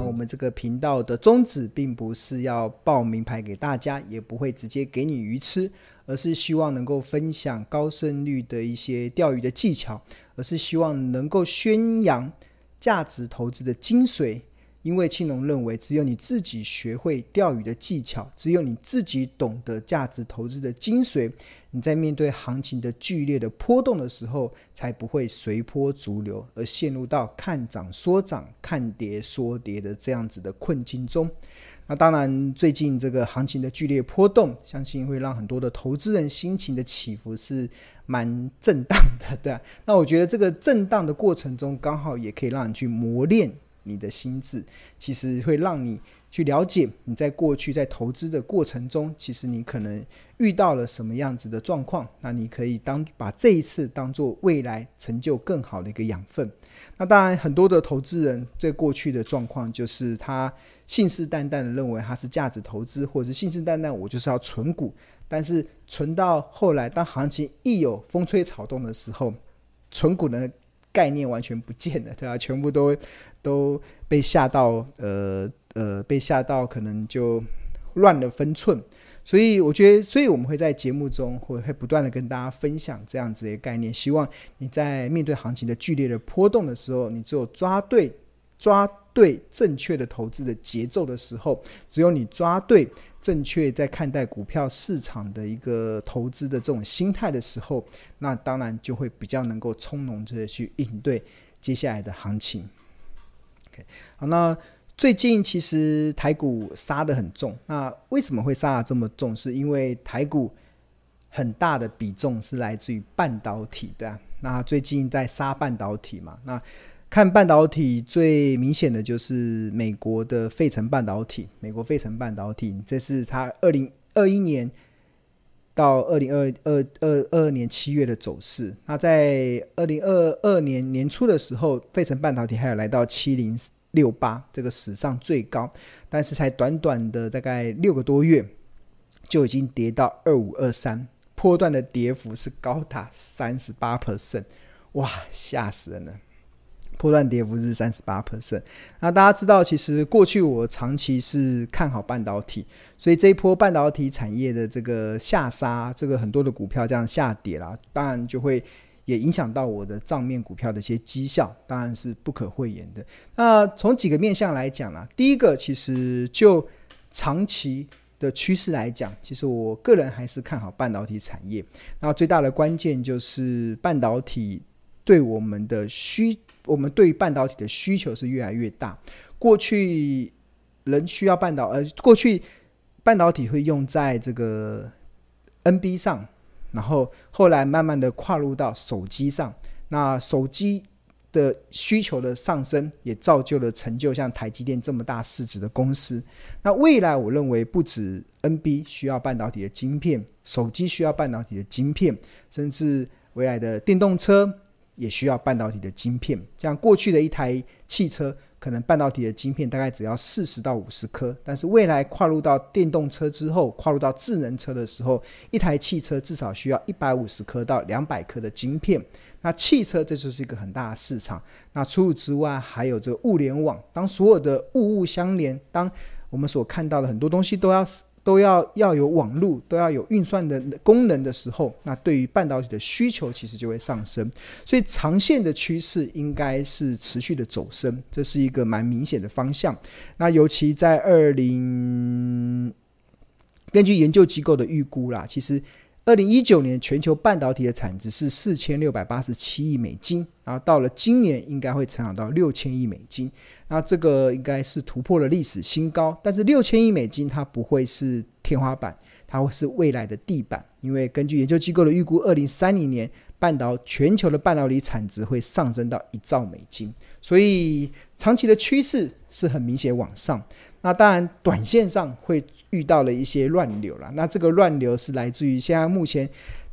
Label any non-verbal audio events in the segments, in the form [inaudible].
我们这个频道的宗旨并不是要报名牌给大家，也不会直接给你鱼吃，而是希望能够分享高胜率的一些钓鱼的技巧，而是希望能够宣扬价值投资的精髓。因为庆龙认为，只有你自己学会钓鱼的技巧，只有你自己懂得价值投资的精髓，你在面对行情的剧烈的波动的时候，才不会随波逐流，而陷入到看涨说涨、看跌说跌的这样子的困境中。那当然，最近这个行情的剧烈波动，相信会让很多的投资人心情的起伏是蛮震荡的，对。那我觉得这个震荡的过程中，刚好也可以让你去磨练。你的心智其实会让你去了解你在过去在投资的过程中，其实你可能遇到了什么样子的状况。那你可以当把这一次当做未来成就更好的一个养分。那当然，很多的投资人在过去的状况就是他信誓旦旦的认为他是价值投资，或者是信誓旦旦我就是要存股。但是存到后来，当行情一有风吹草动的时候，存股的概念完全不见了，对吧？全部都。都被吓到，呃呃，被吓到，可能就乱了分寸。所以我觉得，所以我们会在节目中会会不断的跟大家分享这样子的概念，希望你在面对行情的剧烈的波动的时候，你只有抓对抓对正确的投资的节奏的时候，只有你抓对正确在看待股票市场的一个投资的这种心态的时候，那当然就会比较能够从容的去应对接下来的行情。好，那最近其实台股杀得很重，那为什么会杀得这么重？是因为台股很大的比重是来自于半导体的。那最近在杀半导体嘛，那看半导体最明显的就是美国的费城半导体，美国费城半导体，这是它二零二一年到二零二二二二年七月的走势。那在二零二二年年初的时候，费城半导体还有来到七零六八这个史上最高，但是才短短的大概六个多月，就已经跌到二五二三，波段的跌幅是高达三十八 percent，哇，吓死人了！波段跌幅是三十八 percent。那大家知道，其实过去我长期是看好半导体，所以这一波半导体产业的这个下杀，这个很多的股票这样下跌啦，当然就会也影响到我的账面股票的一些绩效，当然是不可讳言的。那从几个面向来讲啦，第一个其实就长期的趋势来讲，其实我个人还是看好半导体产业。那最大的关键就是半导体对我们的需。我们对半导体的需求是越来越大。过去人需要半导，呃，过去半导体会用在这个 NB 上，然后后来慢慢的跨入到手机上。那手机的需求的上升，也造就了成就像台积电这么大市值的公司。那未来我认为不止 NB 需要半导体的晶片，手机需要半导体的晶片，甚至未来的电动车。也需要半导体的晶片，这样过去的一台汽车可能半导体的晶片大概只要四十到五十颗，但是未来跨入到电动车之后，跨入到智能车的时候，一台汽车至少需要一百五十颗到两百颗的晶片。那汽车这就是一个很大的市场。那除此之外，还有这个物联网，当所有的物物相连，当我们所看到的很多东西都要。都要要有网络，都要有运算的功能的时候，那对于半导体的需求其实就会上升，所以长线的趋势应该是持续的走升，这是一个蛮明显的方向。那尤其在二零，根据研究机构的预估啦，其实。二零一九年全球半导体的产值是四千六百八十七亿美金，然后到了今年应该会成长到六千亿美金，那这个应该是突破了历史新高。但是六千亿美金它不会是天花板，它会是未来的地板，因为根据研究机构的预估，二零三零年半导全球的半导体产值会上升到一兆美金，所以长期的趋势是很明显往上。那当然，短线上会遇到了一些乱流了。那这个乱流是来自于现在目前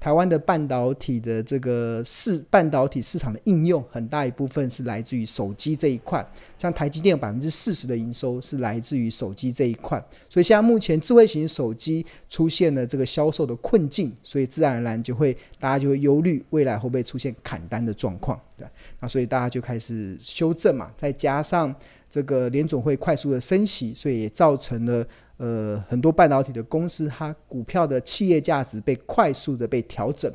台湾的半导体的这个市半导体市场的应用，很大一部分是来自于手机这一块。像台积电有百分之四十的营收是来自于手机这一块，所以现在目前智慧型手机出现了这个销售的困境，所以自然而然就会大家就会忧虑未来会不会出现砍单的状况，对。那所以大家就开始修正嘛，再加上。这个联总会快速的升息，所以也造成了呃很多半导体的公司，它股票的企业价值被快速的被调整，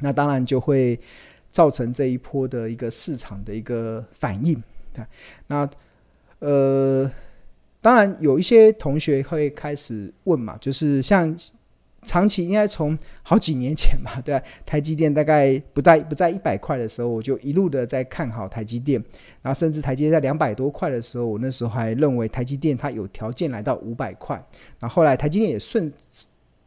那当然就会造成这一波的一个市场的一个反应。那呃，当然有一些同学会开始问嘛，就是像。长期应该从好几年前吧，[laughs] 对啊，台积电大概不在不在一百块的时候，我就一路的在看好台积电，然后甚至台积电在两百多块的时候，我那时候还认为台积电它有条件来到五百块，然后后来台积电也顺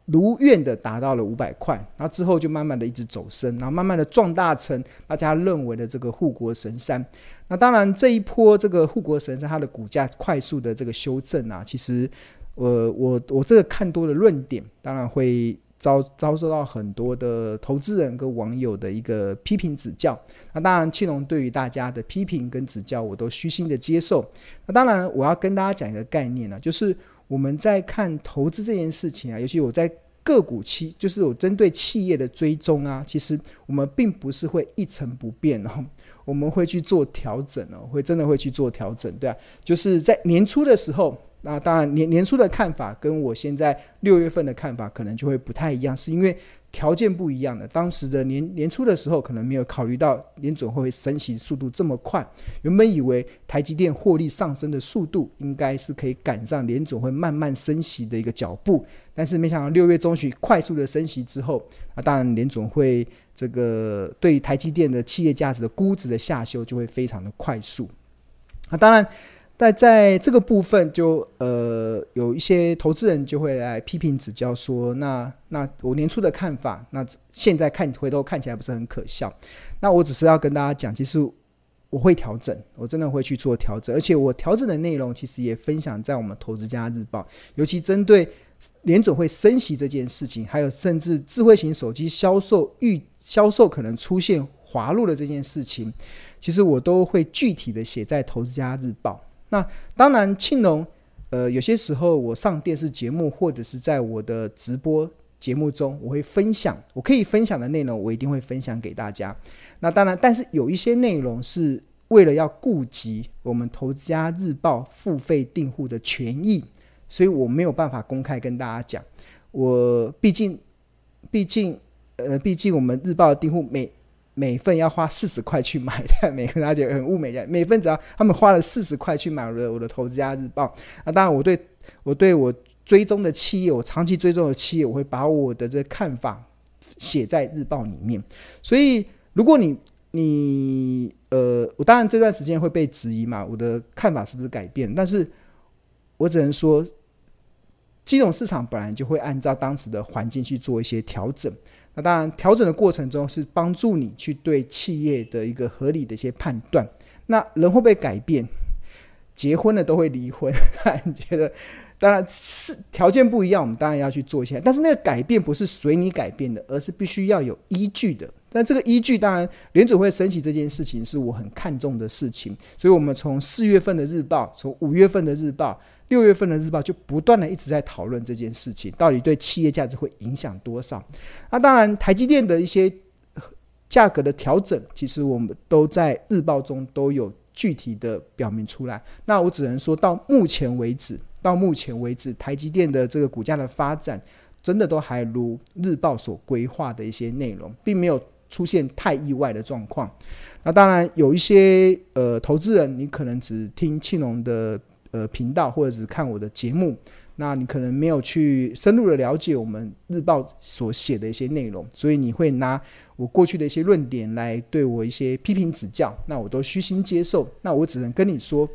如愿的达到了五百块，然后之后就慢慢的一直走升，然后慢慢的壮大成大家认为的这个护国神山。那当然这一波这个护国神山它的股价快速的这个修正啊，其实。我我我这个看多的论点，当然会遭遭受到很多的投资人跟网友的一个批评指教。那当然，庆隆对于大家的批评跟指教，我都虚心的接受。那当然，我要跟大家讲一个概念呢、就是我们在看投资这件事情啊，尤其我在个股期，就是我针对企业的追踪啊，其实我们并不是会一成不变哦，我们会去做调整哦，会真的会去做调整，对啊，就是在年初的时候。那当然，年年初的看法跟我现在六月份的看法可能就会不太一样，是因为条件不一样的。当时的年年初的时候，可能没有考虑到联总会升息速度这么快。原本以为台积电获利上升的速度应该是可以赶上联总会慢慢升息的一个脚步，但是没想到六月中旬快速的升息之后，啊，当然联总会这个对台积电的企业价值的估值的下修就会非常的快速。啊，当然。但在这个部分就，呃有一些投资人就会来批评指教说，那那我年初的看法，那现在看回头看起来不是很可笑。那我只是要跟大家讲，其实我会调整，我真的会去做调整，而且我调整的内容其实也分享在我们投资家日报，尤其针对联准会升息这件事情，还有甚至智慧型手机销售预销售可能出现滑落的这件事情，其实我都会具体的写在投资家日报。那当然，庆隆，呃，有些时候我上电视节目或者是在我的直播节目中，我会分享我可以分享的内容，我一定会分享给大家。那当然，但是有一些内容是为了要顾及我们投资家日报付费订户的权益，所以我没有办法公开跟大家讲。我毕竟，毕竟，呃，毕竟我们日报订户每。每份要花四十块去买的，[laughs] 每个大家很物美价。每份只要他们花了四十块去买了我的投资家日报，那当然我对我对我追踪的企业，我长期追踪的企业，我会把我的这个看法写在日报里面。所以如果你你呃，我当然这段时间会被质疑嘛，我的看法是不是改变？但是我只能说，金融市场本来就会按照当时的环境去做一些调整。那当然，调整的过程中是帮助你去对企业的一个合理的一些判断。那人会不会改变？结婚了都会离婚，你觉得？当然是条件不一样，我们当然要去做一些。但是那个改变不是随你改变的，而是必须要有依据的。但这个依据，当然联准会升息这件事情是我很看重的事情。所以，我们从四月份的日报，从五月份的日报。六月份的日报就不断的一直在讨论这件事情，到底对企业价值会影响多少？那当然，台积电的一些价格的调整，其实我们都在日报中都有具体的表明出来。那我只能说到目前为止，到目前为止，台积电的这个股价的发展，真的都还如日报所规划的一些内容，并没有出现太意外的状况。那当然，有一些呃投资人，你可能只听庆隆的。呃，频道或者是看我的节目，那你可能没有去深入的了解我们日报所写的一些内容，所以你会拿我过去的一些论点来对我一些批评指教，那我都虚心接受。那我只能跟你说，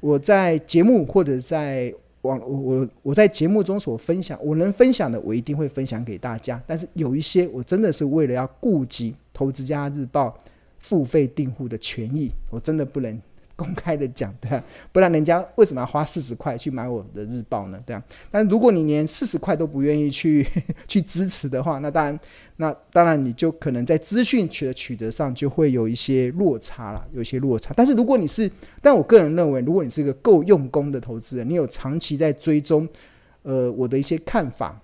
我在节目或者在网我我我在节目中所分享，我能分享的，我一定会分享给大家。但是有一些我真的是为了要顾及投资家日报付费订户的权益，我真的不能。公开的讲，对啊，不然人家为什么要花四十块去买我的日报呢？对啊，但如果你连四十块都不愿意去 [laughs] 去支持的话，那当然，那当然你就可能在资讯取的取得上就会有一些落差了，有一些落差。但是如果你是，但我个人认为，如果你是一个够用功的投资人，你有长期在追踪，呃，我的一些看法。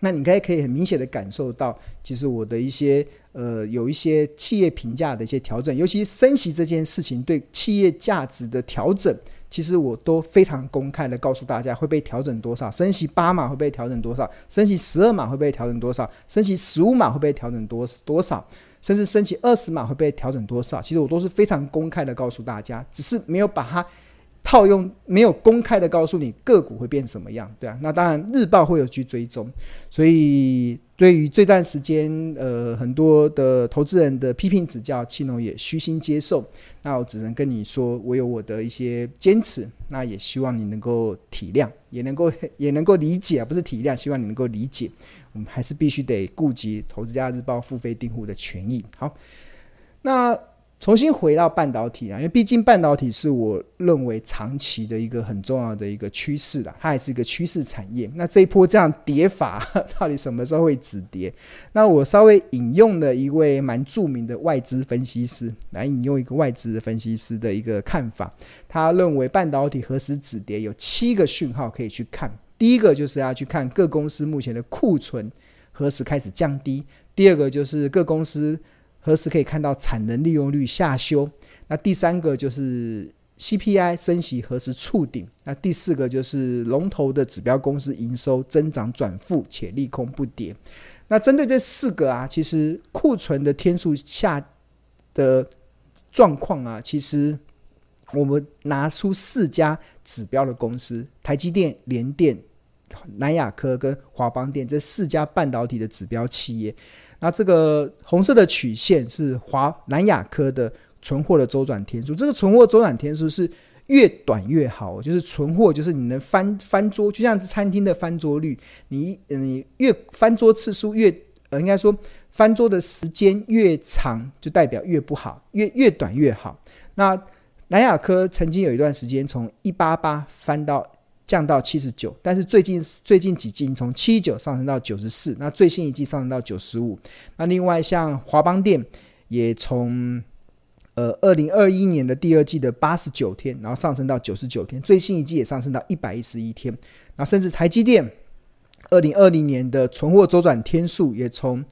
那你应该可以很明显的感受到，其实我的一些呃，有一些企业评价的一些调整，尤其升息这件事情对企业价值的调整，其实我都非常公开的告诉大家会被调整多少，升息八码会被调整多少，升息十二码会被调整多少，升息十五码会被调整多多少，甚至升息二十码会被调整多少，其实我都是非常公开的告诉大家，只是没有把它。套用没有公开的告诉你个股会变什么样，对啊，那当然日报会有去追踪，所以对于这段时间，呃，很多的投资人的批评指教，青龙也虚心接受。那我只能跟你说，我有我的一些坚持，那也希望你能够体谅，也能够 [laughs] 也能够理解啊，不是体谅，希望你能够理解，我们还是必须得顾及投资家日报付费订户的权益。好，那。重新回到半导体啊，因为毕竟半导体是我认为长期的一个很重要的一个趋势啦，它也是一个趋势产业。那这一波这样跌法，[laughs] 到底什么时候会止跌？那我稍微引用了一位蛮著名的外资分析师来引用一个外资的分析师的一个看法，他认为半导体何时止跌有七个讯号可以去看。第一个就是要去看各公司目前的库存何时开始降低，第二个就是各公司。何时可以看到产能利用率下修？那第三个就是 CPI 升息何时触顶？那第四个就是龙头的指标公司营收增长转负且利空不跌。那针对这四个啊，其实库存的天数下的状况啊，其实我们拿出四家指标的公司：台积电、联电、南亚科跟华邦电这四家半导体的指标企业。那这个红色的曲线是华南亚科的存货的周转天数，这个存货周转天数是越短越好，就是存货就是你能翻翻桌，就像餐厅的翻桌率，你你越翻桌次数越呃，应该说翻桌的时间越长，就代表越不好，越越短越好。那南亚科曾经有一段时间从一八八翻到。降到七十九，但是最近最近几季从七十九上升到九十四，那最新一季上升到九十五。那另外像华邦电也从呃二零二一年的第二季的八十九天，然后上升到九十九天，最新一季也上升到一百一十一天。那甚至台积电二零二零年的存货周转天数也从。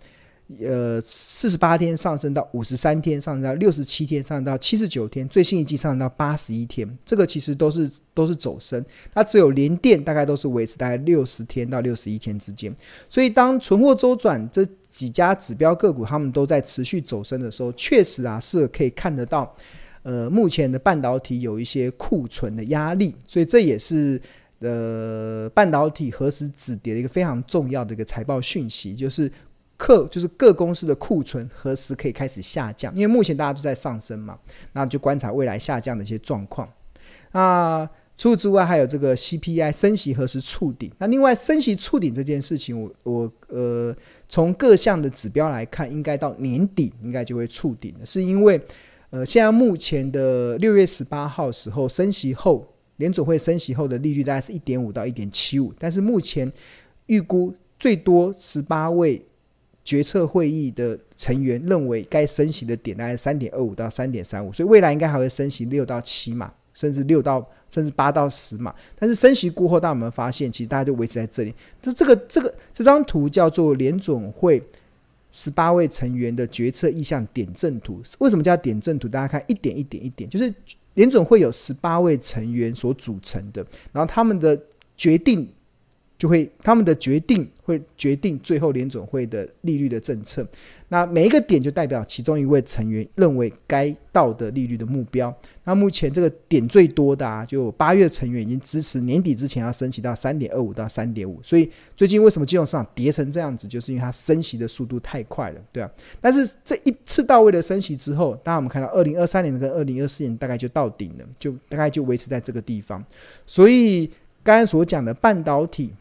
呃，四十八天上升到五十三天，上升到六十七天，上升到七十九天，最新一季上升到八十一天。这个其实都是都是走升，它只有联电大概都是维持大概六十天到六十一天之间。所以当存货周转这几家指标个股他们都在持续走升的时候，确实啊是可以看得到，呃，目前的半导体有一些库存的压力，所以这也是呃半导体何时止跌的一个非常重要的一个财报讯息，就是。客就是各公司的库存何时可以开始下降？因为目前大家都在上升嘛，那就观察未来下降的一些状况。那除此之外，还有这个 CPI 升息何时触顶？那另外升息触顶这件事情我，我呃从各项的指标来看，应该到年底应该就会触顶了，是因为呃现在目前的六月十八号时候升息后，联总会升息后的利率大概是一点五到一点七五，但是目前预估最多十八位。决策会议的成员认为，该升息的点大概三点二五到三点三五，所以未来应该还会升息六到七码，甚至六到甚至八到十码。但是升息过后，大家有没有发现，其实大家就维持在这里。但是这个这个这张图叫做联准会十八位成员的决策意向点阵图。为什么叫点阵图？大家看一点一点一点，就是联准会有十八位成员所组成的，然后他们的决定。就会他们的决定会决定最后联准会的利率的政策。那每一个点就代表其中一位成员认为该到的利率的目标。那目前这个点最多的啊，就八月成员已经支持年底之前要升息到三点二五到三点五。所以最近为什么金融市场跌成这样子，就是因为它升息的速度太快了，对啊。但是这一次到位的升息之后，当然我们看到二零二三年跟二零二四年大概就到顶了，就大概就维持在这个地方。所以刚才所讲的半导体。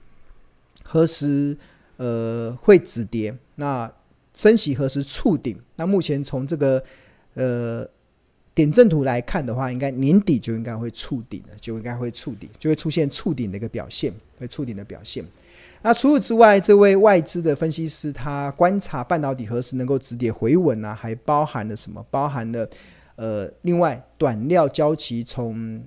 何时呃会止跌？那升息何时触顶？那目前从这个呃点阵图来看的话，应该年底就应该会触顶了，就应该会触顶，就会出现触顶的一个表现，会触顶的表现。那除此之外，这位外资的分析师他观察半导体何时能够止跌回稳呢、还包含了什么？包含了呃，另外短料交期从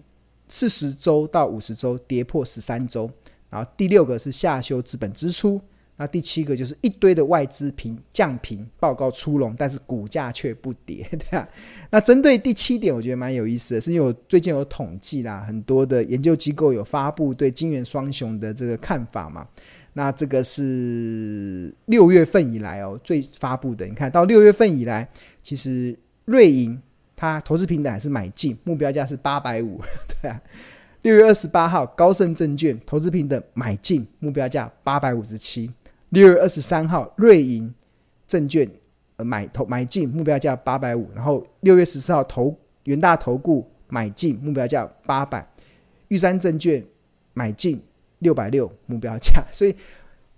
四十周到五十周跌破十三周，然后第六个是下修资本支出。那第七个就是一堆的外资评降评报告出笼，但是股价却不跌，[laughs] 对啊。那针对第七点，我觉得蛮有意思的，是因为我最近有统计啦，很多的研究机构有发布对金圆双雄的这个看法嘛。那这个是六月份以来哦最发布的，你看到六月份以来，其实瑞银它投资平台还是买进，目标价是八百五，[laughs] 对啊。六月二十八号，高盛证券投资平等买进，目标价八百五十七。六月二十三号，瑞银证券呃买投买进，目标价八百五。然后六月十四号，投元大投顾买进，目标价八百。玉山证券买进六百六，目标价。所以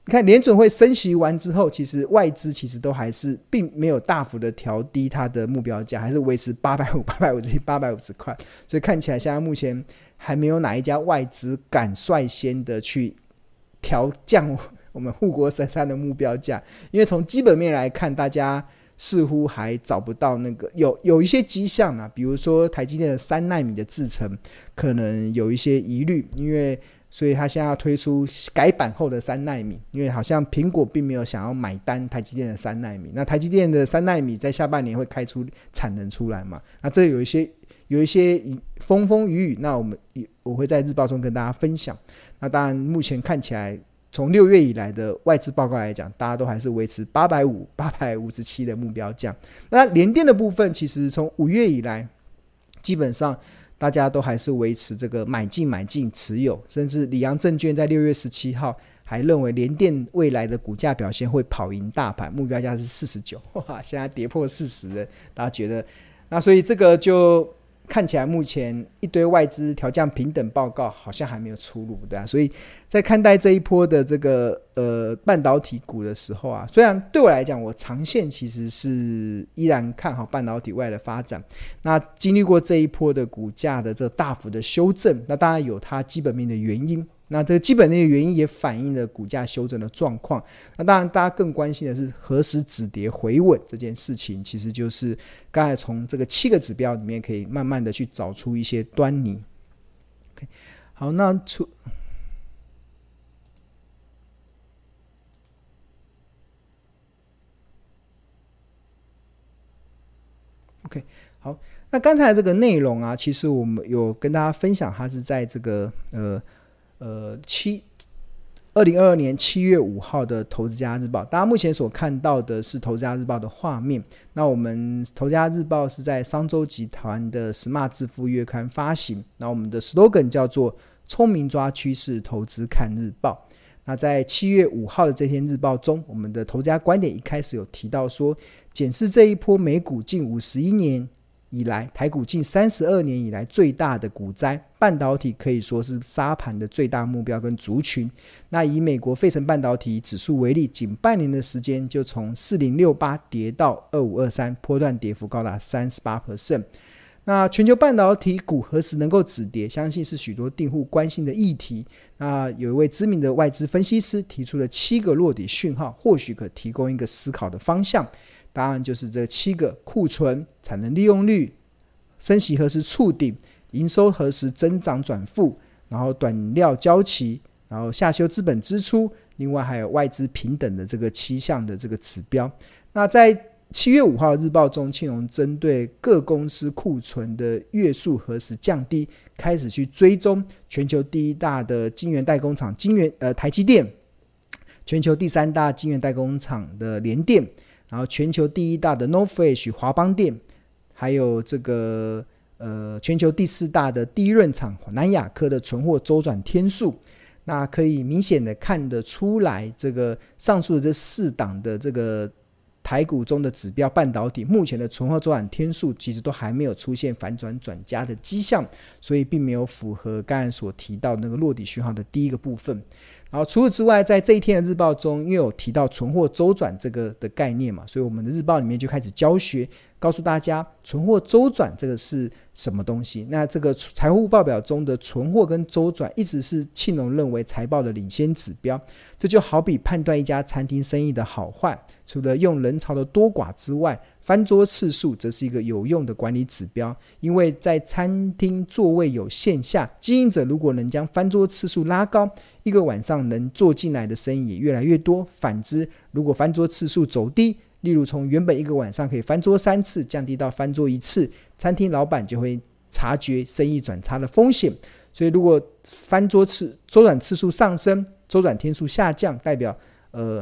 你看，联准会升息完之后，其实外资其实都还是并没有大幅的调低它的目标价，还是维持八百五、八百五十、八百五十块。所以看起来，现在目前还没有哪一家外资敢率先的去调降。我们护国神山的目标价，因为从基本面来看，大家似乎还找不到那个有有一些迹象啊，比如说台积电的三纳米的制程可能有一些疑虑，因为所以他现在要推出改版后的三纳米，因为好像苹果并没有想要买单台积电的三纳米，那台积电的三纳米在下半年会开出产能出来嘛？那这有一些有一些风风雨雨，那我们也我会在日报中跟大家分享。那当然目前看起来。从六月以来的外资报告来讲，大家都还是维持八百五、八百五十七的目标价。那联电的部分，其实从五月以来，基本上大家都还是维持这个买进、买进持有，甚至里昂证券在六月十七号还认为联电未来的股价表现会跑赢大盘，目标价是四十九。哇，现在跌破四十了，大家觉得？那所以这个就。看起来目前一堆外资调降平等报告好像还没有出炉，对啊，所以在看待这一波的这个呃半导体股的时候啊，虽然对我来讲，我长线其实是依然看好半导体外的发展。那经历过这一波的股价的这大幅的修正，那当然有它基本面的原因。那这个基本的原因也反映了股价修正的状况。那当然，大家更关心的是何时止跌回稳这件事情，其实就是刚才从这个七个指标里面可以慢慢的去找出一些端倪。OK，好，那出 OK，好，那刚才这个内容啊，其实我们有跟大家分享，它是在这个呃。呃，七二零二二年七月五号的《投资家日报》，大家目前所看到的是《投资家日报》的画面。那我们《投资家日报》是在商周集团的 Smart 致富月刊发行。那我们的 slogan 叫做“聪明抓趋势，投资看日报”。那在七月五号的这篇日报中，我们的投资家观点一开始有提到说，检视这一波美股近五十一年。以来，台股近三十二年以来最大的股灾，半导体可以说是沙盘的最大目标跟族群。那以美国费城半导体指数为例，仅半年的时间就从四零六八跌到二五二三，波段跌幅高达三十八 percent。那全球半导体股何时能够止跌？相信是许多订户关心的议题。那有一位知名的外资分析师提出了七个落底讯号，或许可提供一个思考的方向。答案就是这七个：库存、产能利用率、升息何时触顶、营收何时增长转负，然后短料交期，然后下修资本支出，另外还有外资平等的这个七项的这个指标。那在七月五号的日报中，庆隆针对各公司库存的月数何时降低，开始去追踪全球第一大的晶圆代工厂晶圆呃台积电，全球第三大晶圆代工厂的联电。然后，全球第一大的 NOR Flash 华邦店，还有这个呃，全球第四大的第一润厂南亚科的存货周转天数，那可以明显的看得出来，这个上述的这四档的这个台股中的指标半导体，目前的存货周转天数其实都还没有出现反转转加的迹象，所以并没有符合刚才所提到那个落底讯号的第一个部分。然后除此之外，在这一天的日报中，因为有提到存货周转这个的概念嘛，所以我们的日报里面就开始教学，告诉大家存货周转这个是什么东西。那这个财务报表中的存货跟周转，一直是庆农认为财报的领先指标。这就好比判断一家餐厅生意的好坏，除了用人潮的多寡之外，翻桌次数则是一个有用的管理指标。因为在餐厅座位有限下，经营者如果能将翻桌次数拉高，一个晚上能做进来的生意也越来越多。反之，如果翻桌次数走低，例如从原本一个晚上可以翻桌三次，降低到翻桌一次，餐厅老板就会察觉生意转差的风险。所以，如果翻桌次周转次数上升，周转天数下降，代表呃，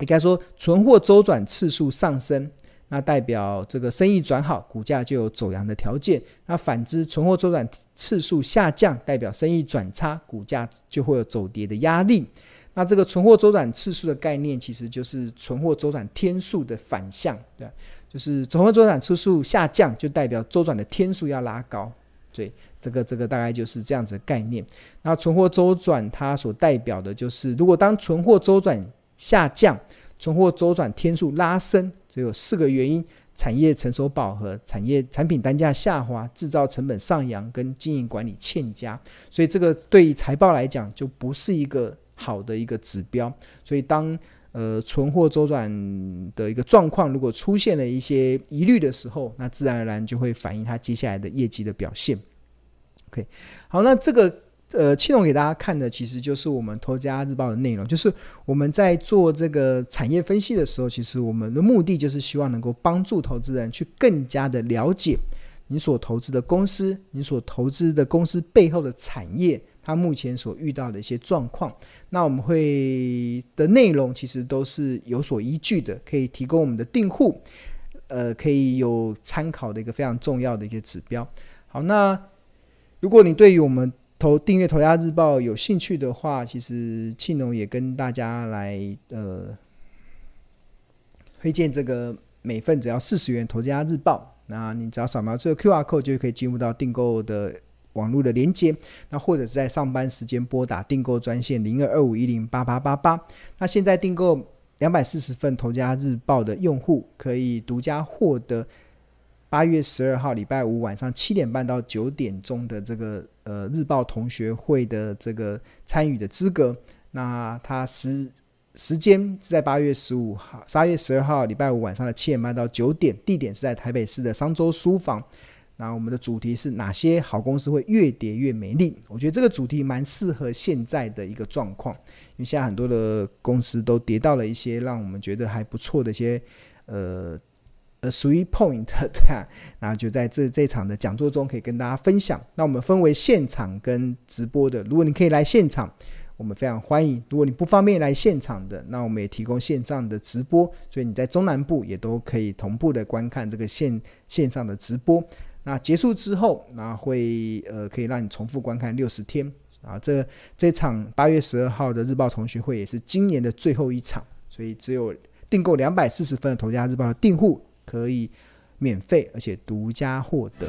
应该说存货周转次数上升。那代表这个生意转好，股价就有走阳的条件。那反之，存货周转次数下降，代表生意转差，股价就会有走跌的压力。那这个存货周转次数的概念，其实就是存货周转天数的反向，对，就是存货周转次数下降，就代表周转的天数要拉高。对，这个这个大概就是这样子的概念。那存货周转它所代表的就是，如果当存货周转下降，存货周转天数拉升，只有四个原因：产业成熟饱和、产业产品单价下滑、制造成本上扬跟经营管理欠佳。所以这个对于财报来讲就不是一个好的一个指标。所以当呃存货周转的一个状况如果出现了一些疑虑的时候，那自然而然就会反映它接下来的业绩的表现。OK，好，那这个。呃，庆龙给大家看的其实就是我们《投资家日报》的内容，就是我们在做这个产业分析的时候，其实我们的目的就是希望能够帮助投资人去更加的了解你所投资的公司，你所投资的公司背后的产业，它目前所遇到的一些状况。那我们会的内容其实都是有所依据的，可以提供我们的订户，呃，可以有参考的一个非常重要的一个指标。好，那如果你对于我们投订阅《投家日报》有兴趣的话，其实庆农也跟大家来呃推荐这个每份只要四十元《投家日报》，那你只要扫描这个 QR code 就可以进入到订购的网络的连接，那或者是在上班时间拨打订购专线零二二五一零八八八八。那现在订购两百四十份《投家日报》的用户可以独家获得。八月十二号礼拜五晚上七点半到九点钟的这个呃日报同学会的这个参与的资格，那它时时间是在八月十五号，八月十二号礼拜五晚上的七点半到九点，地点是在台北市的商周书房。那我们的主题是哪些好公司会越跌越美丽？我觉得这个主题蛮适合现在的一个状况，因为现在很多的公司都跌到了一些让我们觉得还不错的一些呃。呃，three point [laughs] 对啊，然后就在这这场的讲座中可以跟大家分享。那我们分为现场跟直播的，如果你可以来现场，我们非常欢迎；如果你不方便来现场的，那我们也提供线上的直播，所以你在中南部也都可以同步的观看这个线线上的直播。那结束之后，那会呃可以让你重复观看六十天啊。这这场八月十二号的日报同学会也是今年的最后一场，所以只有订购两百四十份的《投家日报》的订户。可以免费而且独家获得。